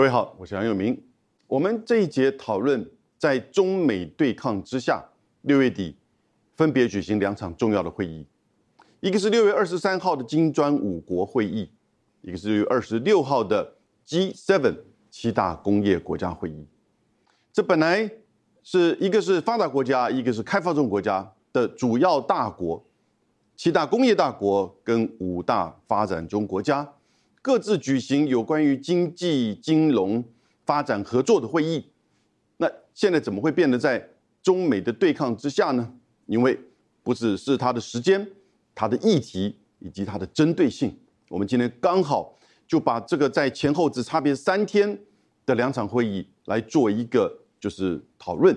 各位好，我是杨永明。我们这一节讨论在中美对抗之下，六月底分别举行两场重要的会议，一个是六月二十三号的金砖五国会议，一个是六月二十六号的 G7 七大工业国家会议。这本来是一个是发达国家，一个是开发中国家的主要大国，七大工业大国跟五大发展中国家。各自举行有关于经济、金融发展合作的会议，那现在怎么会变得在中美的对抗之下呢？因为不只是它的时间、它的议题以及它的针对性。我们今天刚好就把这个在前后只差别三天的两场会议来做一个就是讨论，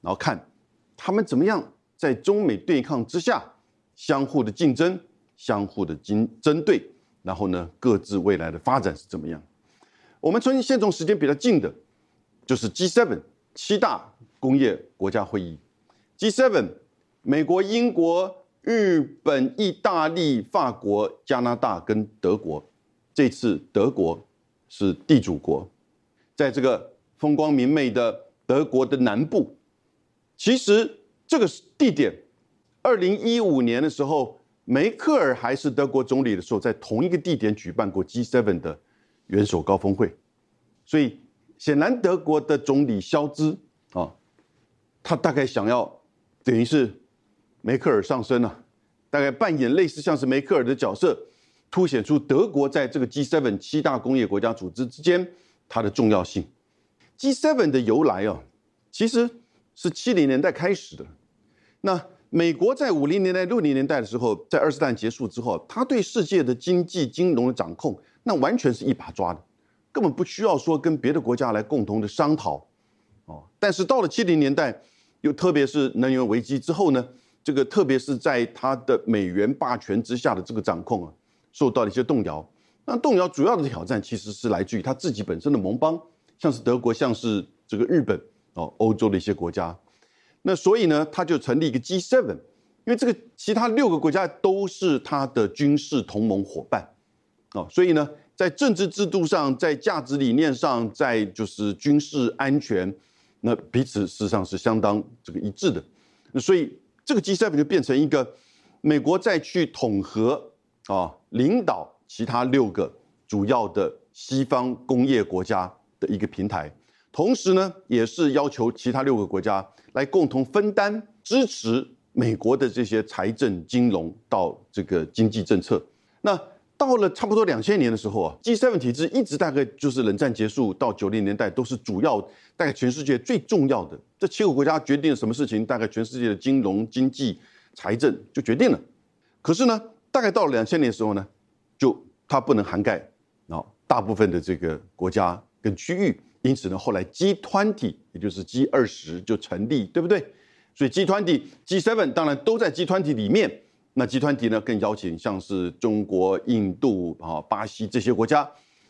然后看他们怎么样在中美对抗之下相互的竞争、相互的经针对。然后呢，各自未来的发展是怎么样？我们从先从时间比较近的，就是 G7 七大工业国家会议。G7，美国、英国、日本、意大利、法国、加拿大跟德国。这次德国是地主国，在这个风光明媚的德国的南部。其实这个地点，二零一五年的时候。梅克尔还是德国总理的时候，在同一个地点举办过 G7 的元首高峰会，所以显然德国的总理肖兹啊，他大概想要等于是梅克尔上身了，大概扮演类似像是梅克尔的角色，凸显出德国在这个 G7 七大工业国家组织之间它的重要性。G7 的由来啊，其实是七零年代开始的，那。美国在五零年代、六零年代的时候，在二次大战结束之后，他对世界的经济、金融的掌控，那完全是一把抓的，根本不需要说跟别的国家来共同的商讨，哦。但是到了七零年代，又特别是能源危机之后呢，这个特别是在他的美元霸权之下的这个掌控啊，受到了一些动摇。那动摇主要的挑战其实是来自于他自己本身的盟邦，像是德国，像是这个日本，哦，欧洲的一些国家。那所以呢，他就成立一个 G7，因为这个其他六个国家都是他的军事同盟伙伴，哦，所以呢，在政治制度上，在价值理念上，在就是军事安全，那彼此事实上是相当这个一致的。所以这个 G7 就变成一个美国再去统合啊，领导其他六个主要的西方工业国家的一个平台，同时呢，也是要求其他六个国家。来共同分担支持美国的这些财政、金融到这个经济政策。那到了差不多两千年的时候啊，G7 体制一直大概就是冷战结束到九零年代都是主要，大概全世界最重要的这七个国家决定什么事情，大概全世界的金融、经济、财政就决定了。可是呢，大概到了两千年的时候呢，就它不能涵盖啊大部分的这个国家跟区域。因此呢，后来 G20 也就是 G 二十就成立，对不对？所以 G20、G7 当然都在 G20 里面。那 G20 呢，更邀请像是中国、印度啊、巴西这些国家，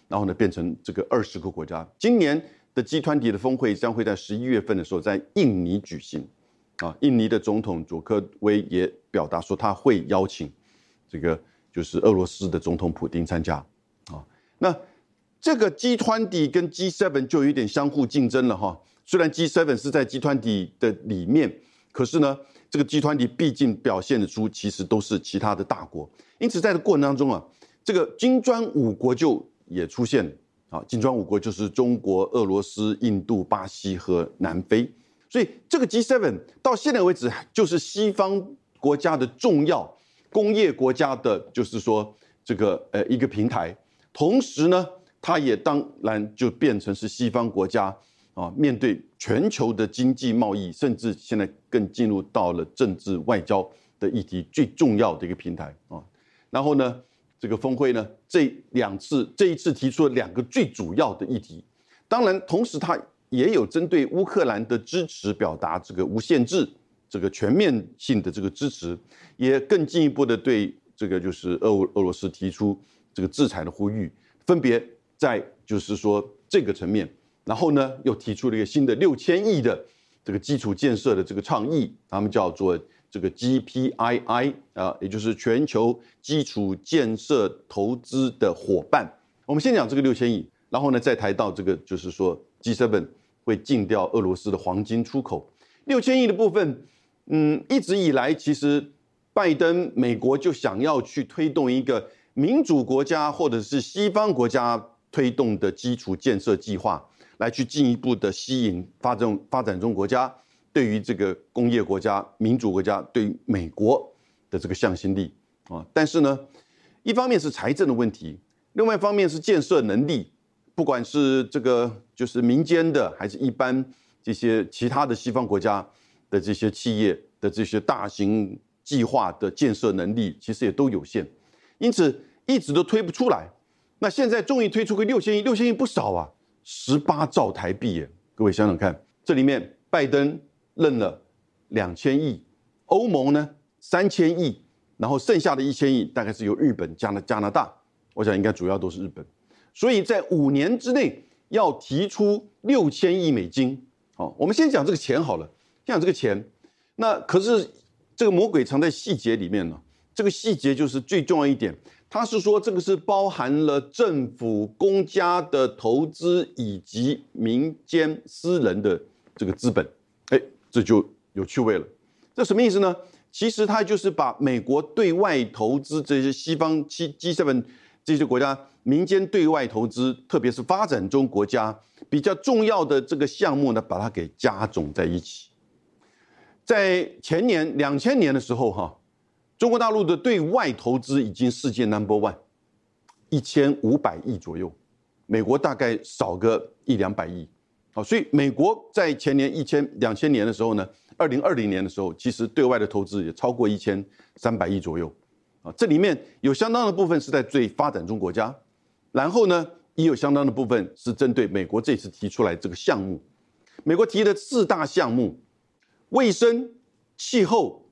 然后呢，变成这个二十个国家。今年的 G20 的峰会将会在十一月份的时候在印尼举行。啊，印尼的总统佐科威也表达说他会邀请这个就是俄罗斯的总统普京参加。啊，那。这个 G 团体跟 G seven 就有点相互竞争了哈。虽然 G seven 是在 G 团体的里面，可是呢，这个 G 团体毕竟表现的出其实都是其他的大国。因此，在这过程当中啊，这个金砖五国就也出现啊。金砖五国就是中国、俄罗斯、印度、巴西和南非。所以，这个 G seven 到现在为止就是西方国家的重要工业国家的，就是说这个呃一个平台。同时呢。它也当然就变成是西方国家啊，面对全球的经济贸易，甚至现在更进入到了政治外交的议题最重要的一个平台啊。然后呢，这个峰会呢，这两次这一次提出了两个最主要的议题，当然同时它也有针对乌克兰的支持表达这个无限制、这个全面性的这个支持，也更进一步的对这个就是俄俄罗斯提出这个制裁的呼吁，分别。在就是说这个层面，然后呢又提出了一个新的六千亿的这个基础建设的这个倡议，他们叫做这个 GPII 啊，也就是全球基础建设投资的伙伴。我们先讲这个六千亿，然后呢再谈到这个就是说 G7 会禁掉俄罗斯的黄金出口，六千亿的部分，嗯，一直以来其实拜登美国就想要去推动一个民主国家或者是西方国家推动的基础建设计划，来去进一步的吸引发展发展中国家对于这个工业国家、民主国家对于美国的这个向心力啊，但是呢，一方面是财政的问题，另外一方面是建设能力。不管是这个就是民间的，还是一般这些其他的西方国家的这些企业的这些大型计划的建设能力，其实也都有限，因此一直都推不出来。那现在终于推出个六千亿，六千亿不少啊，十八兆台币耶！各位想想看，这里面拜登认了两千亿，欧盟呢三千亿，然后剩下的一千亿大概是由日本加拿加拿大，我想应该主要都是日本。所以在五年之内要提出六千亿美金，好，我们先讲这个钱好了。先讲这个钱，那可是这个魔鬼藏在细节里面呢。这个细节就是最重要一点，他是说这个是包含了政府、公家的投资以及民间私人的这个资本，哎，这就有趣味了。这什么意思呢？其实他就是把美国对外投资这些西方七 G7 这些国家。民间对外投资，特别是发展中国家比较重要的这个项目呢，把它给加总在一起。在前年两千年的时候，哈，中国大陆的对外投资已经世界 number one，一千五百亿左右，美国大概少个一两百亿，好，所以美国在前年一千两千年的时候呢，二零二零年的时候，其实对外的投资也超过一千三百亿左右，啊，这里面有相当的部分是在最发展中国家。然后呢，也有相当的部分是针对美国这次提出来这个项目。美国提的四大项目：卫生、气候、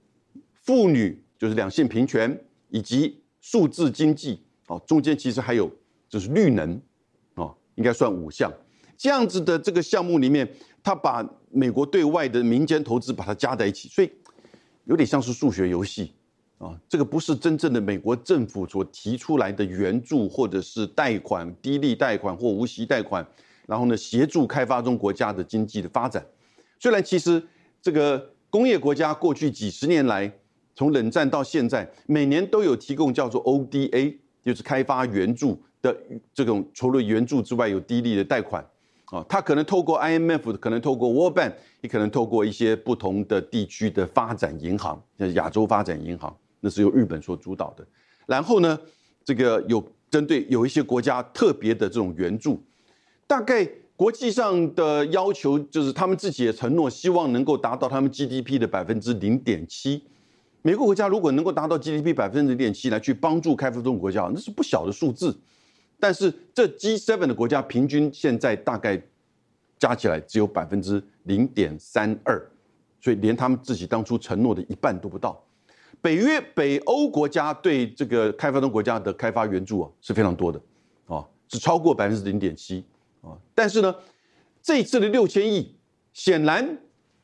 妇女就是两性平权，以及数字经济。哦，中间其实还有就是绿能，哦，应该算五项。这样子的这个项目里面，他把美国对外的民间投资把它加在一起，所以有点像是数学游戏。啊，这个不是真正的美国政府所提出来的援助，或者是贷款、低利贷款或无息贷款，然后呢，协助开发中国家的经济的发展。虽然其实这个工业国家过去几十年来，从冷战到现在，每年都有提供叫做 ODA，就是开发援助的这种，除了援助之外，有低利的贷款。啊，它可能透过 IMF，可能透过 World Bank，也可能透过一些不同的地区的发展银行，像亚洲发展银行。那是由日本所主导的，然后呢，这个有针对有一些国家特别的这种援助，大概国际上的要求就是他们自己也承诺，希望能够达到他们 GDP 的百分之零点七。美国国家如果能够达到 GDP 百分之零点七来去帮助开发中国家，那是不小的数字。但是这 G7 的国家平均现在大概加起来只有百分之零点三二，所以连他们自己当初承诺的一半都不到。北约、北欧国家对这个开发中国家的开发援助啊是非常多的，啊，是超过百分之零点七啊。但是呢，这一次的六千亿，显然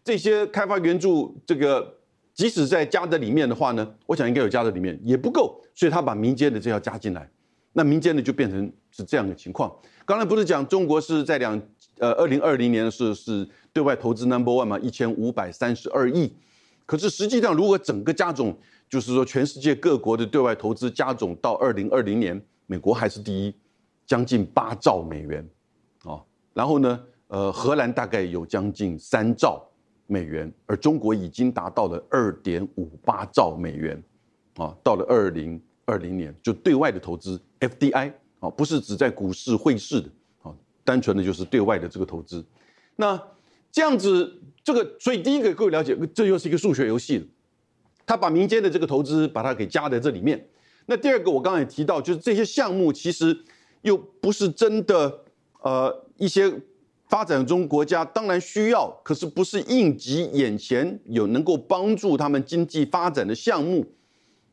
这些开发援助，这个即使在加的里面的话呢，我想应该有加的里面也不够，所以他把民间的这要加进来，那民间的就变成是这样的情况。刚才不是讲中国是在两呃二零二零年的是是对外投资 number one 嘛，一千五百三十二亿。可是实际上，如果整个加总，就是说全世界各国的对外投资加总到二零二零年，美国还是第一，将近八兆美元，啊，然后呢，呃，荷兰大概有将近三兆美元，而中国已经达到了二点五八兆美元，啊，到了二零二零年就对外的投资 FDI，啊，不是只在股市汇市的，啊，单纯的就是对外的这个投资，那这样子。这个，所以第一个各位了解，这又是一个数学游戏他把民间的这个投资把它给加在这里面。那第二个，我刚才也提到，就是这些项目其实又不是真的，呃，一些发展中国家当然需要，可是不是应急眼前有能够帮助他们经济发展的项目，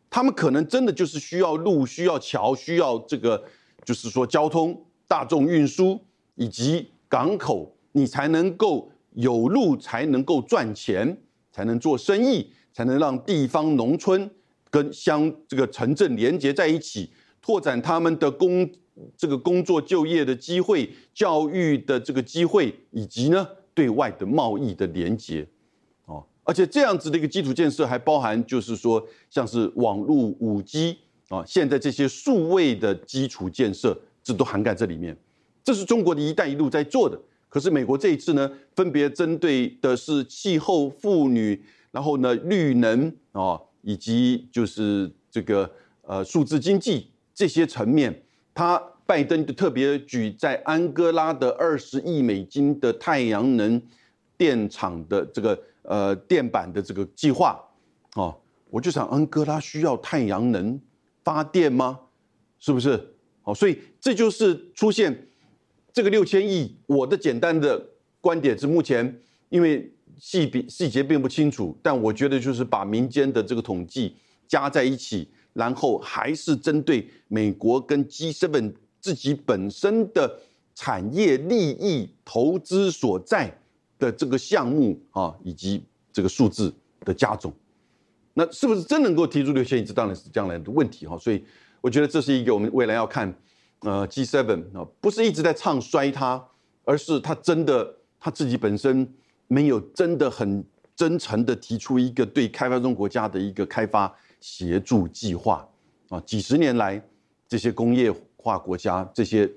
他们可能真的就是需要路、需要桥、需要这个，就是说交通、大众运输以及港口，你才能够。有路才能够赚钱，才能做生意，才能让地方农村跟乡这个城镇连接在一起，拓展他们的工这个工作就业的机会、教育的这个机会，以及呢对外的贸易的连接，哦，而且这样子的一个基础建设还包含就是说像是网络、五 G 啊，现在这些数位的基础建设，这都涵盖这里面。这是中国的一带一路在做的。可是美国这一次呢，分别针对的是气候、妇女，然后呢绿能啊，以及就是这个呃数字经济这些层面。他拜登就特别举在安哥拉的二十亿美金的太阳能电厂的这个呃电板的这个计划，哦，我就想安哥拉需要太阳能发电吗？是不是？哦，所以这就是出现。这个六千亿，我的简单的观点是，目前因为细比细节并不清楚，但我觉得就是把民间的这个统计加在一起，然后还是针对美国跟 G7 自己本身的产业利益、投资所在的这个项目啊，以及这个数字的加总，那是不是真能够提出六千亿？这当然是将来的问题哈。所以我觉得这是一个我们未来要看。呃，G7 啊，不是一直在唱衰它，而是它真的他自己本身没有真的很真诚的提出一个对开发中国家的一个开发协助计划啊。几十年来，这些工业化国家、这些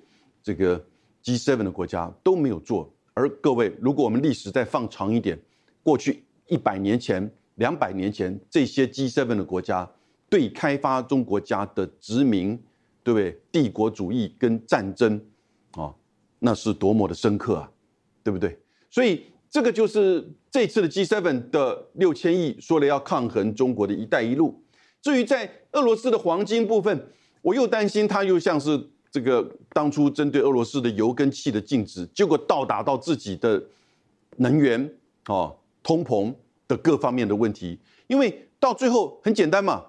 这个 G7 的国家都没有做。而各位，如果我们历史再放长一点，过去一百年前、两百年前，这些 G7 的国家对开发中国家的殖民。对不对？帝国主义跟战争，啊，那是多么的深刻啊，对不对？所以这个就是这次的 G7 的六千亿，说了要抗衡中国的一带一路。至于在俄罗斯的黄金部分，我又担心它又像是这个当初针对俄罗斯的油跟气的禁止，结果到达到自己的能源啊、通膨的各方面的问题。因为到最后很简单嘛，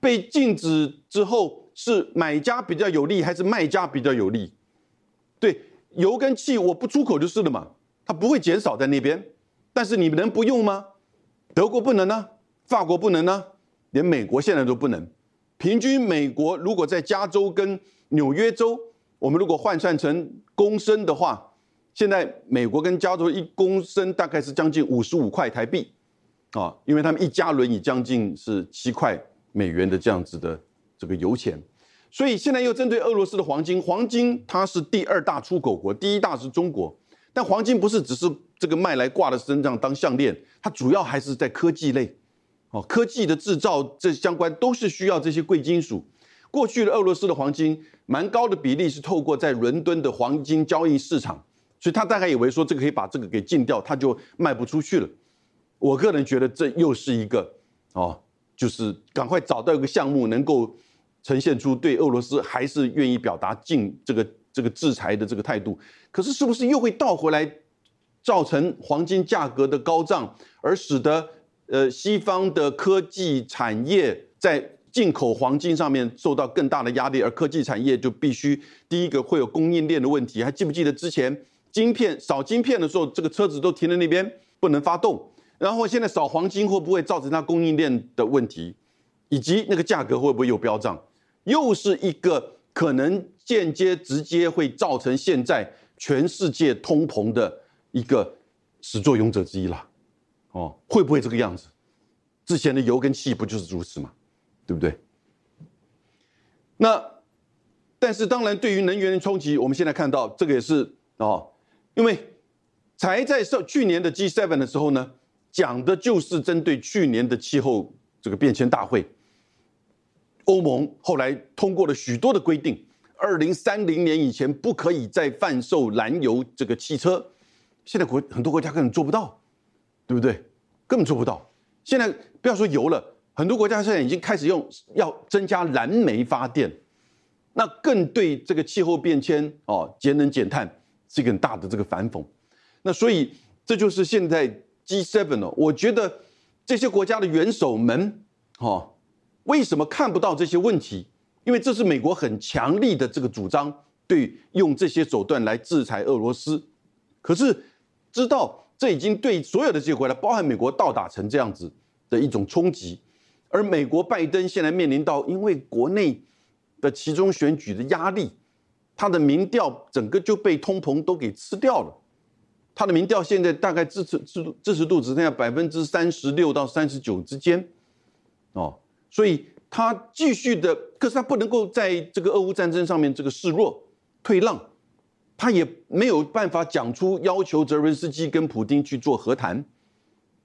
被禁止之后。是买家比较有利还是卖家比较有利？对，油跟气我不出口就是了嘛，它不会减少在那边。但是你能不用吗？德国不能呢，法国不能呢，连美国现在都不能。平均美国如果在加州跟纽约州，我们如果换算成公升的话，现在美国跟加州一公升大概是将近五十五块台币啊，因为他们一加仑以将近是七块美元的这样子的。这个油钱，所以现在又针对俄罗斯的黄金，黄金它是第二大出口国，第一大是中国。但黄金不是只是这个卖来挂在身上当项链，它主要还是在科技类，哦，科技的制造这相关都是需要这些贵金属。过去的俄罗斯的黄金蛮高的比例是透过在伦敦的黄金交易市场，所以他大概以为说这个可以把这个给禁掉，他就卖不出去了。我个人觉得这又是一个哦，就是赶快找到一个项目能够。呈现出对俄罗斯还是愿意表达禁这个这个制裁的这个态度，可是是不是又会倒回来，造成黄金价格的高涨，而使得呃西方的科技产业在进口黄金上面受到更大的压力，而科技产业就必须第一个会有供应链的问题。还记不记得之前晶片少晶片的时候，这个车子都停在那边不能发动，然后现在少黄金会不会造成它供应链的问题，以及那个价格会不会又飙涨？又是一个可能间接、直接会造成现在全世界通膨的一个始作俑者之一了，哦，会不会这个样子？之前的油跟气不就是如此吗？对不对？那但是当然，对于能源的冲击，我们现在看到这个也是哦，因为才在上去年的 G7 的时候呢，讲的就是针对去年的气候这个变迁大会。欧盟后来通过了许多的规定，二零三零年以前不可以再贩售燃油这个汽车。现在国很多国家根本做不到，对不对？根本做不到。现在不要说油了，很多国家现在已经开始用要增加燃煤发电，那更对这个气候变迁哦节能减碳是一个很大的这个反讽。那所以这就是现在 G7 哦，我觉得这些国家的元首们哦。为什么看不到这些问题？因为这是美国很强力的这个主张，对用这些手段来制裁俄罗斯。可是知道这已经对所有的这些国家，包含美国，到达成这样子的一种冲击。而美国拜登现在面临到，因为国内的其中选举的压力，他的民调整个就被通膨都给吃掉了。他的民调现在大概支持支支持度只剩下百分之三十六到三十九之间，哦，所以他继续的，可是他不能够在这个俄乌战争上面这个示弱退让，他也没有办法讲出要求泽伦斯基跟普京去做和谈，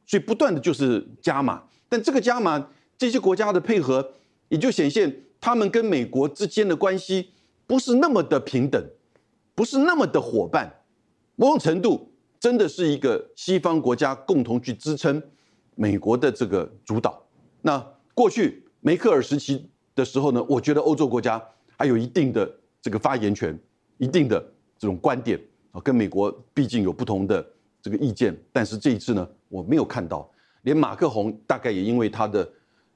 所以不断的就是加码，但这个加码这些国家的配合，也就显现他们跟美国之间的关系不是那么的平等，不是那么的伙伴，某种程度。真的是一个西方国家共同去支撑美国的这个主导。那过去梅克尔时期的时候呢，我觉得欧洲国家还有一定的这个发言权，一定的这种观点啊，跟美国毕竟有不同的这个意见。但是这一次呢，我没有看到，连马克宏大概也因为他的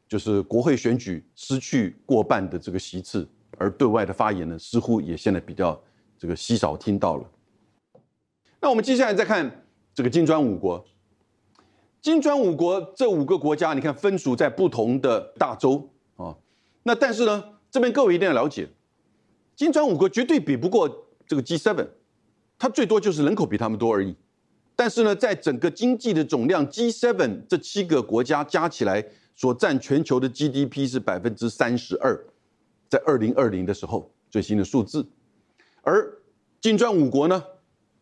就是国会选举失去过半的这个席次，而对外的发言呢，似乎也现在比较这个稀少听到了。那我们接下来再看这个金砖五国。金砖五国这五个国家，你看分属在不同的大洲啊。那但是呢，这边各位一定要了解，金砖五国绝对比不过这个 G7，它最多就是人口比他们多而已。但是呢，在整个经济的总量，G7 这七个国家加起来所占全球的 GDP 是百分之三十二，在二零二零的时候最新的数字。而金砖五国呢？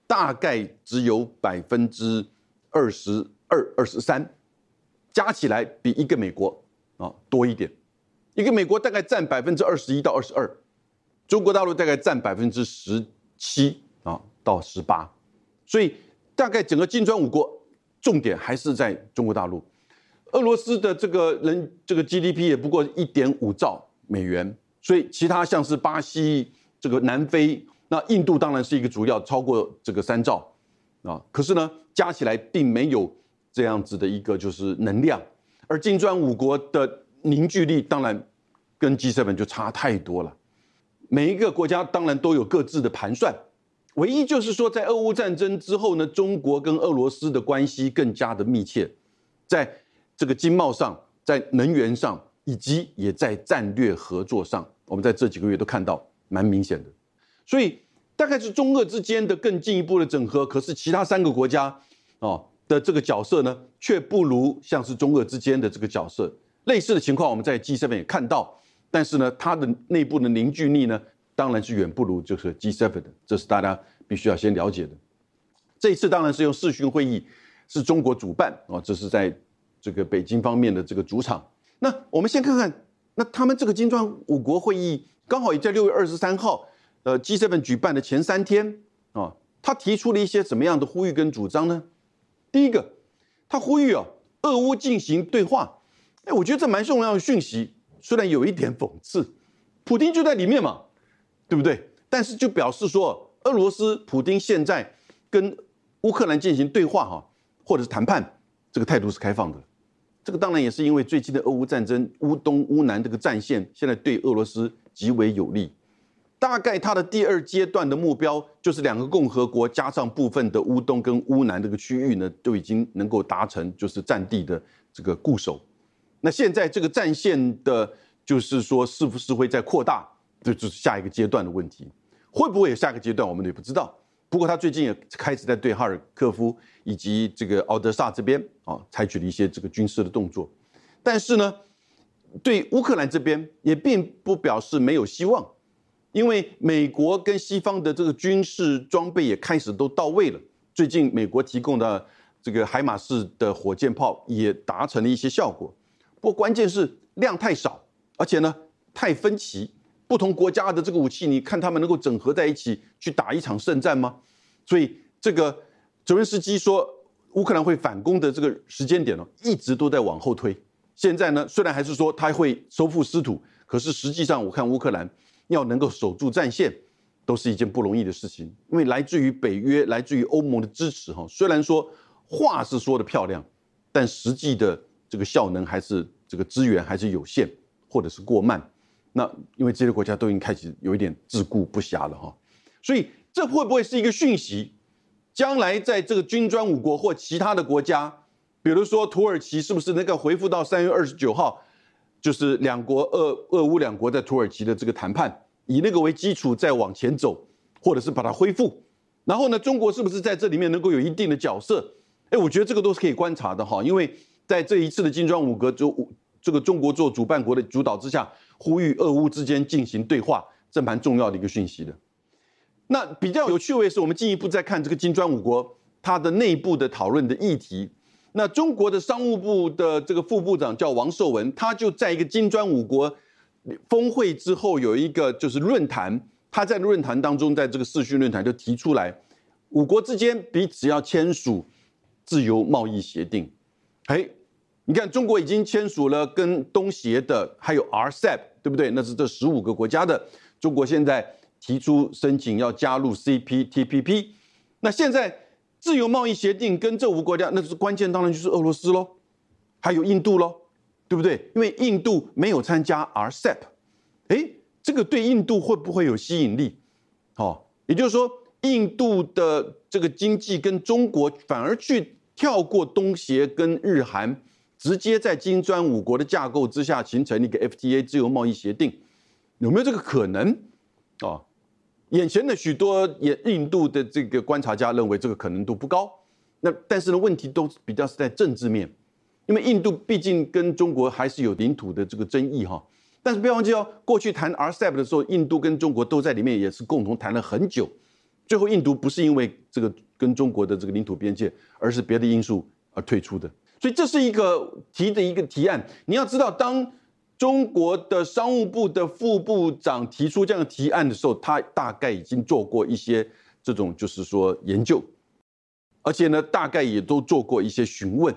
大概只有百分之二十二、二十三，加起来比一个美国啊多一点。一个美国大概占百分之二十一到二十二，中国大陆大概占百分之十七啊到十八，所以大概整个金砖五国重点还是在中国大陆。俄罗斯的这个人这个 GDP 也不过一点五兆美元，所以其他像是巴西、这个南非。那印度当然是一个主要，超过这个三兆啊，可是呢，加起来并没有这样子的一个就是能量，而金砖五国的凝聚力当然跟 G7 就差太多了。每一个国家当然都有各自的盘算，唯一就是说，在俄乌战争之后呢，中国跟俄罗斯的关系更加的密切，在这个经贸上，在能源上，以及也在战略合作上，我们在这几个月都看到蛮明显的。所以大概是中俄之间的更进一步的整合，可是其他三个国家哦的这个角色呢，却不如像是中俄之间的这个角色。类似的情况，我们在 G 7也看到，但是呢，它的内部的凝聚力呢，当然是远不如就是 G 7的，这是大家必须要先了解的。这一次当然是用视讯会议，是中国主办哦，这是在这个北京方面的这个主场。那我们先看看，那他们这个金砖五国会议刚好也在六月二十三号。呃，G7 举办的前三天啊，他提出了一些什么样的呼吁跟主张呢？第一个，他呼吁啊，俄乌进行对话。哎，我觉得这蛮重要的讯息，虽然有一点讽刺，普京就在里面嘛，对不对？但是就表示说，俄罗斯普京现在跟乌克兰进行对话哈，或者是谈判，这个态度是开放的。这个当然也是因为最近的俄乌战争，乌东乌南这个战线现在对俄罗斯极为有利。大概他的第二阶段的目标就是两个共和国加上部分的乌东跟乌南这个区域呢，都已经能够达成就是战地的这个固守。那现在这个战线的，就是说是不是会再扩大，这就是下一个阶段的问题。会不会有下一个阶段，我们也不知道。不过他最近也开始在对哈尔科夫以及这个敖德萨这边啊，采取了一些这个军事的动作。但是呢，对乌克兰这边也并不表示没有希望。因为美国跟西方的这个军事装备也开始都到位了，最近美国提供的这个海马式的火箭炮也达成了一些效果，不过关键是量太少，而且呢太分歧，不同国家的这个武器，你看他们能够整合在一起去打一场胜战吗？所以这个泽连斯基说乌克兰会反攻的这个时间点呢，一直都在往后推。现在呢，虽然还是说他会收复失土，可是实际上我看乌克兰。要能够守住战线，都是一件不容易的事情，因为来自于北约、来自于欧盟的支持，哈，虽然说话是说的漂亮，但实际的这个效能还是这个资源还是有限，或者是过慢。那因为这些国家都已经开始有一点自顾不暇了，哈，所以这会不会是一个讯息？将来在这个金砖五国或其他的国家，比如说土耳其，是不是能够回复到三月二十九号？就是两国俄俄乌两国在土耳其的这个谈判，以那个为基础再往前走，或者是把它恢复。然后呢，中国是不是在这里面能够有一定的角色？哎，我觉得这个都是可以观察的哈，因为在这一次的金砖五国就这个中国做主办国的主导之下，呼吁俄乌之间进行对话，这蛮重要的一个讯息的。那比较有趣味是，我们进一步再看这个金砖五国它的内部的讨论的议题。那中国的商务部的这个副部长叫王受文，他就在一个金砖五国峰会之后有一个就是论坛，他在论坛当中，在这个视讯论坛就提出来，五国之间彼此要签署自由贸易协定。哎，你看中国已经签署了跟东协的，还有 RCEP，对不对？那是这十五个国家的。中国现在提出申请要加入 CPTPP，那现在。自由贸易协定跟这五个国家，那是关键，当然就是俄罗斯喽，还有印度喽，对不对？因为印度没有参加 RCEP，哎，这个对印度会不会有吸引力？好，也就是说，印度的这个经济跟中国反而去跳过东协跟日韩，直接在金砖五国的架构之下形成一个 FTA 自由贸易协定，有没有这个可能？啊？眼前的许多印印度的这个观察家认为这个可能度不高，那但是呢问题都比较是在政治面，因为印度毕竟跟中国还是有领土的这个争议哈。但是不要忘记哦，过去谈 RCEP 的时候，印度跟中国都在里面，也是共同谈了很久。最后印度不是因为这个跟中国的这个领土边界，而是别的因素而退出的。所以这是一个提的一个提案。你要知道当。中国的商务部的副部长提出这样的提案的时候，他大概已经做过一些这种，就是说研究，而且呢，大概也都做过一些询问。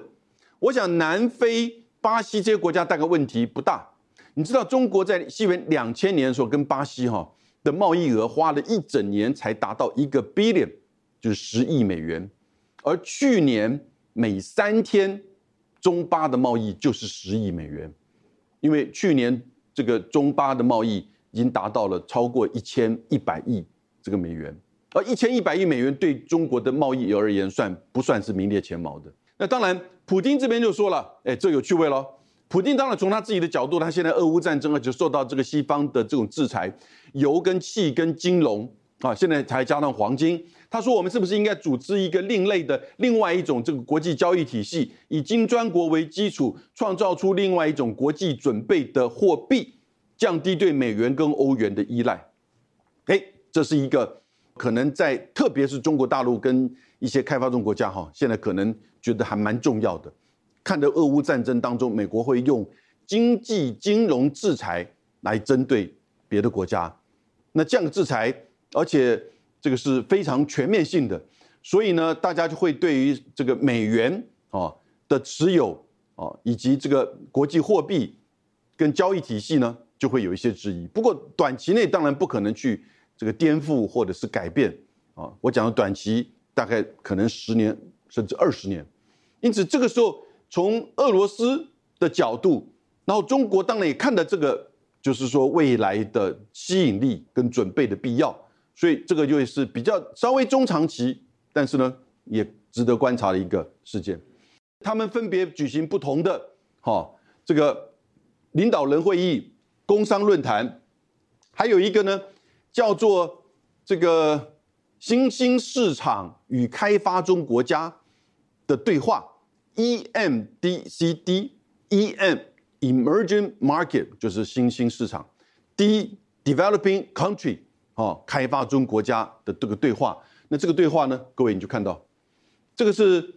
我想南非、巴西这些国家大概问题不大。你知道，中国在西元两千年的时候跟巴西哈的贸易额花了一整年才达到一个 billion，就是十亿美元，而去年每三天中巴的贸易就是十亿美元。因为去年这个中巴的贸易已经达到了超过一千一百亿这个美元，而一千一百亿美元对中国的贸易而言算不算是名列前茅的？那当然，普京这边就说了，哎，这有趣味喽。普京当然从他自己的角度，他现在俄乌战争啊，就受到这个西方的这种制裁，油跟气跟金融啊，现在才加上黄金。他说：“我们是不是应该组织一个另类的、另外一种这个国际交易体系，以金砖国为基础，创造出另外一种国际准备的货币，降低对美元跟欧元的依赖？”哎，这是一个可能在特别是中国大陆跟一些开发中国家哈，现在可能觉得还蛮重要的。看到俄乌战争当中，美国会用经济金融制裁来针对别的国家，那这样的制裁，而且。这个是非常全面性的，所以呢，大家就会对于这个美元啊的持有啊，以及这个国际货币跟交易体系呢，就会有一些质疑。不过短期内当然不可能去这个颠覆或者是改变啊。我讲的短期大概可能十年甚至二十年。因此这个时候，从俄罗斯的角度，然后中国当然也看到这个，就是说未来的吸引力跟准备的必要。所以这个就是比较稍微中长期，但是呢也值得观察的一个事件。他们分别举行不同的哈这个领导人会议、工商论坛，还有一个呢叫做这个新兴市场与开发中国家的对话 （EMDCD）。EM Emerging Market 就是新兴市场，D Developing Country。哦，开发中国家的这个对话，那这个对话呢，各位你就看到，这个是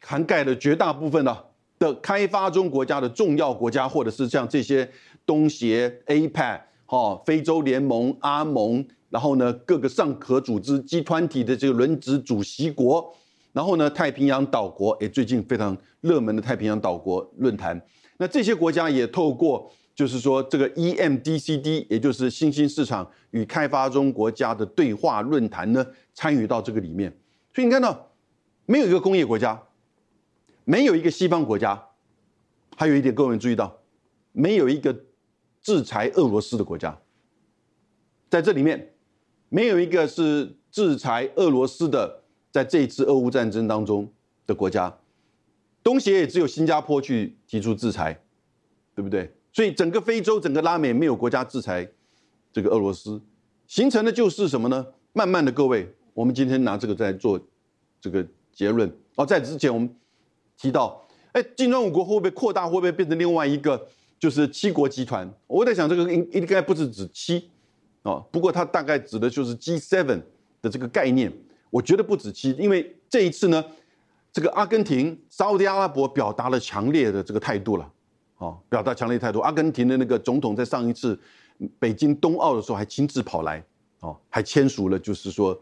涵盖了绝大部分的的开发中国家的重要国家，或者是像这些东协、APEC、哈非洲联盟、阿盟，然后呢各个上合组织集团体的这个轮值主席国，然后呢太平洋岛国，也最近非常热门的太平洋岛国论坛，那这些国家也透过。就是说，这个 EMDCD，也就是新兴市场与开发中国家的对话论坛呢，参与到这个里面。所以你看到，没有一个工业国家，没有一个西方国家，还有一点各位注意到，没有一个制裁俄罗斯的国家，在这里面，没有一个是制裁俄罗斯的，在这一次俄乌战争当中的国家，东协也只有新加坡去提出制裁，对不对？所以整个非洲、整个拉美没有国家制裁这个俄罗斯，形成的就是什么呢？慢慢的，各位，我们今天拿这个在做这个结论。哦，在之前我们提到，哎，金砖五国会不会扩大？会不会变成另外一个就是七国集团？我在想，这个应应该不是指七，哦，不过它大概指的就是 G7 的这个概念。我觉得不止七，因为这一次呢，这个阿根廷、沙特阿拉伯表达了强烈的这个态度了。哦，表达强烈态度。阿根廷的那个总统在上一次北京冬奥的时候还亲自跑来，哦，还签署了就是说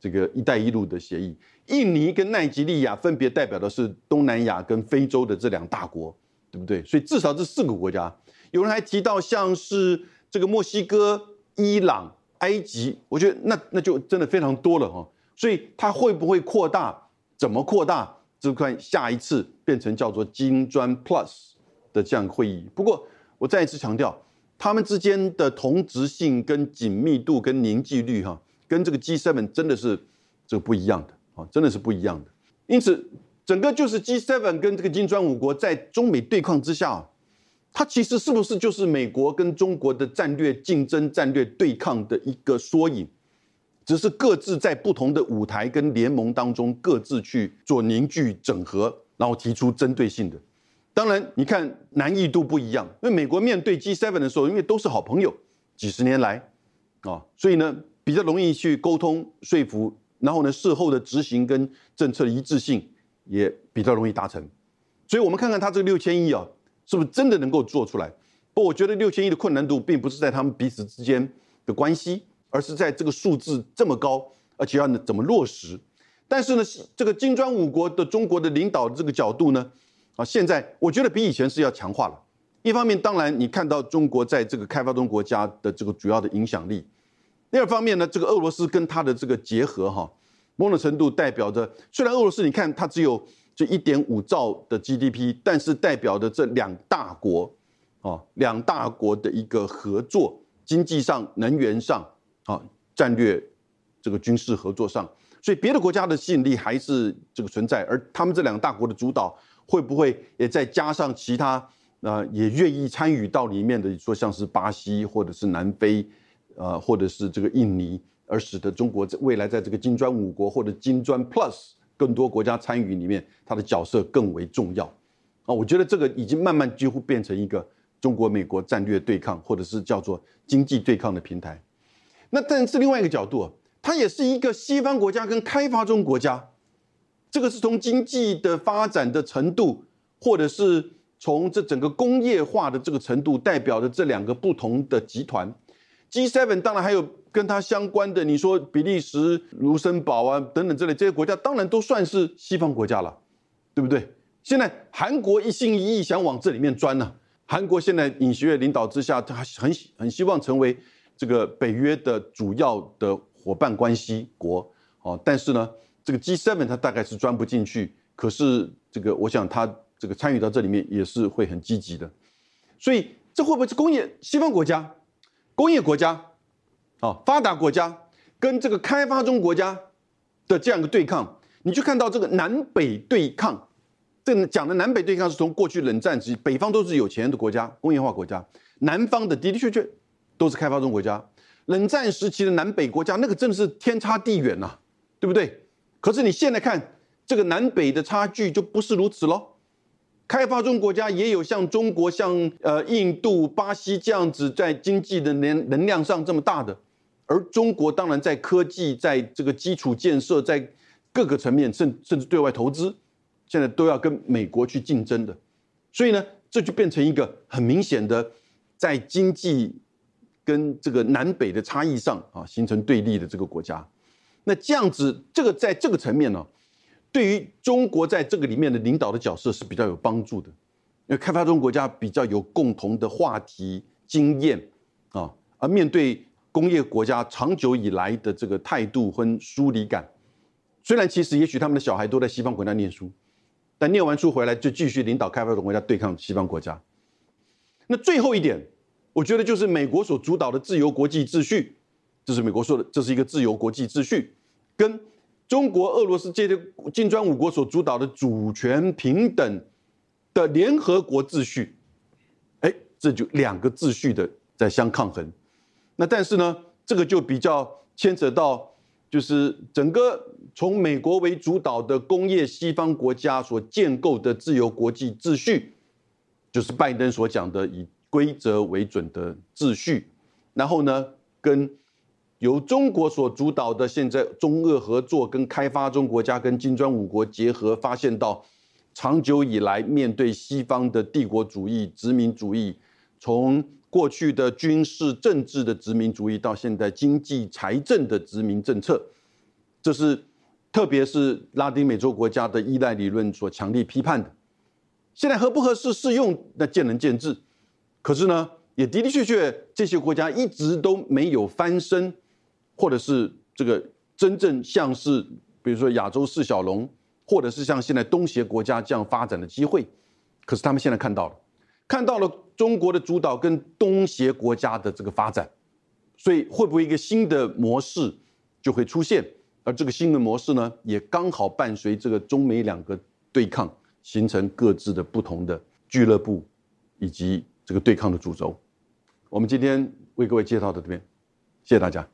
这个“一带一路”的协议。印尼跟奈及利亚分别代表的是东南亚跟非洲的这两大国，对不对？所以至少这四个国家。有人还提到像是这个墨西哥、伊朗、埃及，我觉得那那就真的非常多了哈。所以它会不会扩大？怎么扩大？就看下一次变成叫做金砖 Plus。的这样会议，不过我再一次强调，他们之间的同质性、跟紧密度、跟凝聚力，哈，跟这个 G7 真的是这个不一样的啊，真的是不一样的。因此，整个就是 G7 跟这个金砖五国在中美对抗之下，它其实是不是就是美国跟中国的战略竞争、战略对抗的一个缩影？只是各自在不同的舞台跟联盟当中各自去做凝聚、整合，然后提出针对性的。当然，你看难易度不一样，因为美国面对 G7 的时候，因为都是好朋友，几十年来，啊，所以呢比较容易去沟通说服，然后呢事后的执行跟政策一致性也比较容易达成。所以我们看看他这个六千亿啊，是不是真的能够做出来？不，我觉得六千亿的困难度并不是在他们彼此之间的关系，而是在这个数字这么高，而且要怎么落实。但是呢，这个金砖五国的中国的领导这个角度呢？啊，现在我觉得比以前是要强化了。一方面，当然你看到中国在这个开发中国家的这个主要的影响力；第二方面呢，这个俄罗斯跟它的这个结合，哈，某种程度代表着，虽然俄罗斯你看它只有这一点五兆的 GDP，但是代表着这两大国，啊，两大国的一个合作，经济上、能源上，啊，战略这个军事合作上，所以别的国家的吸引力还是这个存在，而他们这两个大国的主导。会不会也再加上其他呃也愿意参与到里面的，说像是巴西或者是南非，呃或者是这个印尼，而使得中国在未来在这个金砖五国或者金砖 Plus 更多国家参与里面，它的角色更为重要啊？我觉得这个已经慢慢几乎变成一个中国美国战略对抗或者是叫做经济对抗的平台。那但是另外一个角度，它也是一个西方国家跟开发中国家。这个是从经济的发展的程度，或者是从这整个工业化的这个程度，代表的这两个不同的集团。G7 当然还有跟它相关的，你说比利时、卢森堡啊等等这类这些国家，当然都算是西方国家了，对不对？现在韩国一心一意想往这里面钻呢。韩国现在尹锡悦领导之下，他很很希望成为这个北约的主要的伙伴关系国哦，但是呢。这个 G7 它大概是钻不进去，可是这个我想它这个参与到这里面也是会很积极的，所以这会不会是工业西方国家、工业国家啊发达国家跟这个开发中国家的这样一个对抗？你就看到这个南北对抗，这讲的南北对抗是从过去冷战时期，北方都是有钱的国家、工业化国家，南方的的的确确都是开发中国家。冷战时期的南北国家，那个真的是天差地远呐，对不对？可是你现在看这个南北的差距就不是如此喽。开发中国家也有像中国、像呃印度、巴西这样子在经济的能能量上这么大的，而中国当然在科技、在这个基础建设、在各个层面，甚甚至对外投资，现在都要跟美国去竞争的。所以呢，这就变成一个很明显的在经济跟这个南北的差异上啊，形成对立的这个国家。那这样子，这个在这个层面呢，对于中国在这个里面的领导的角色是比较有帮助的，因为开发中国家比较有共同的话题经验啊，而面对工业国家长久以来的这个态度跟疏离感，虽然其实也许他们的小孩都在西方国家念书，但念完书回来就继续领导开发中国家对抗西方国家。那最后一点，我觉得就是美国所主导的自由国际秩序。这是美国说的，这是一个自由国际秩序，跟中国、俄罗斯这些金砖五国所主导的主权平等的联合国秩序，哎，这就两个秩序的在相抗衡。那但是呢，这个就比较牵扯到，就是整个从美国为主导的工业西方国家所建构的自由国际秩序，就是拜登所讲的以规则为准的秩序。然后呢，跟由中国所主导的现在中俄合作跟开发中国家跟金砖五国结合，发现到长久以来面对西方的帝国主义、殖民主义，从过去的军事政治的殖民主义，到现在经济财政的殖民政策，这是特别是拉丁美洲国家的依赖理论所强力批判的。现在合不合适适用，那见仁见智。可是呢？也的的确确，这些国家一直都没有翻身，或者是这个真正像是比如说亚洲四小龙，或者是像现在东协国家这样发展的机会。可是他们现在看到了，看到了中国的主导跟东协国家的这个发展，所以会不会一个新的模式就会出现？而这个新的模式呢，也刚好伴随这个中美两个对抗，形成各自的不同的俱乐部，以及这个对抗的主轴。我们今天为各位介绍到这边，谢谢大家。